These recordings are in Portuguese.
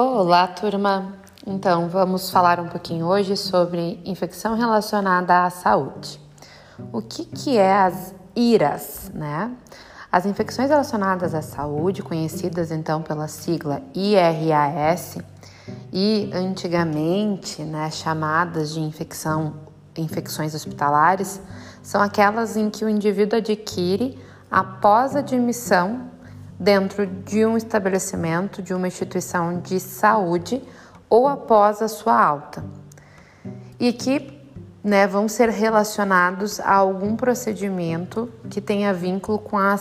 Olá, turma! Então, vamos falar um pouquinho hoje sobre infecção relacionada à saúde. O que, que é as IRAS, né? As infecções relacionadas à saúde, conhecidas então pela sigla IRAS, e antigamente né, chamadas de infecção, infecções hospitalares, são aquelas em que o indivíduo adquire após admissão dentro de um estabelecimento, de uma instituição de saúde ou após a sua alta. E que né, vão ser relacionados a algum procedimento que tenha vínculo com a,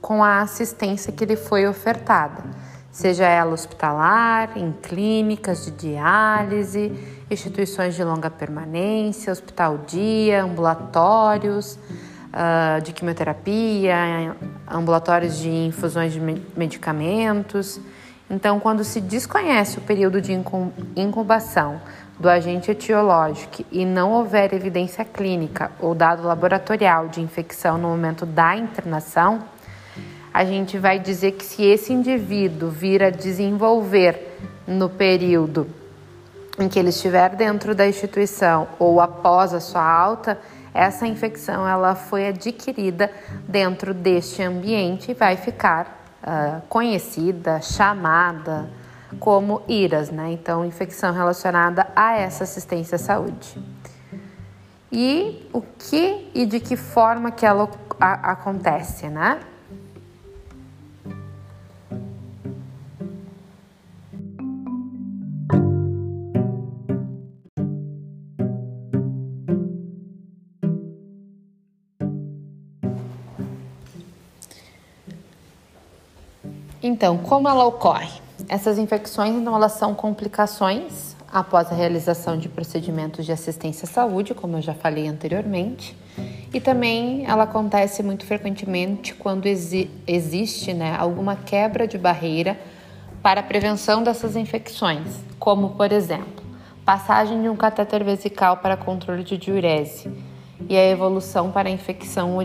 com a assistência que lhe foi ofertada, seja ela hospitalar, em clínicas de diálise, instituições de longa permanência, hospital-dia, ambulatórios uh, de quimioterapia, ambulatórios de infusões de medicamentos. Então, quando se desconhece o período de incubação do agente etiológico e não houver evidência clínica ou dado laboratorial de infecção no momento da internação, a gente vai dizer que se esse indivíduo vir a desenvolver no período em que ele estiver dentro da instituição ou após a sua alta, essa infecção ela foi adquirida dentro deste ambiente e vai ficar uh, conhecida, chamada como IRAS, né? Então, infecção relacionada a essa assistência à saúde. E o que e de que forma que ela acontece, né? Então, como ela ocorre? Essas infecções, então, elas são complicações após a realização de procedimentos de assistência à saúde, como eu já falei anteriormente, e também ela acontece muito frequentemente quando exi existe né, alguma quebra de barreira para a prevenção dessas infecções, como por exemplo, passagem de um catéter vesical para controle de diurese e a evolução para a infecção uh,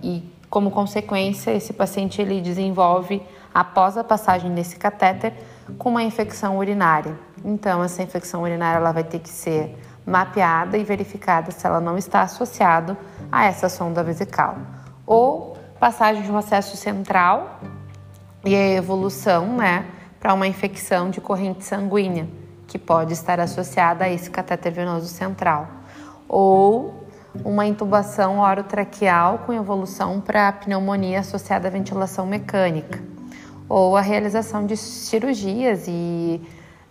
e como consequência esse paciente ele desenvolve após a passagem desse catéter com uma infecção urinária. Então, essa infecção urinária ela vai ter que ser mapeada e verificada se ela não está associada a essa sonda vesical. Ou passagem de um acesso central e a evolução né, para uma infecção de corrente sanguínea, que pode estar associada a esse catéter venoso central. Ou uma intubação orotraqueal com evolução para pneumonia associada à ventilação mecânica ou a realização de cirurgias e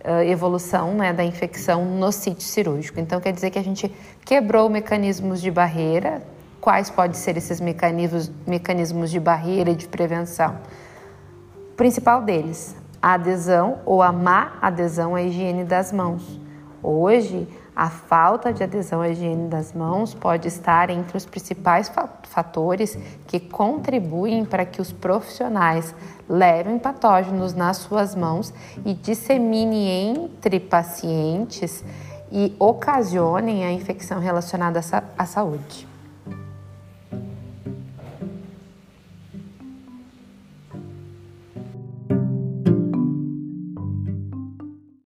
uh, evolução né, da infecção no sítio cirúrgico. Então, quer dizer que a gente quebrou mecanismos de barreira. Quais podem ser esses mecanismos, mecanismos de barreira e de prevenção? O principal deles, a adesão ou a má adesão à higiene das mãos. Hoje, a falta de adesão à higiene das mãos pode estar entre os principais fatores que contribuem para que os profissionais levem patógenos nas suas mãos e dissemine entre pacientes e ocasionem a infecção relacionada à saúde.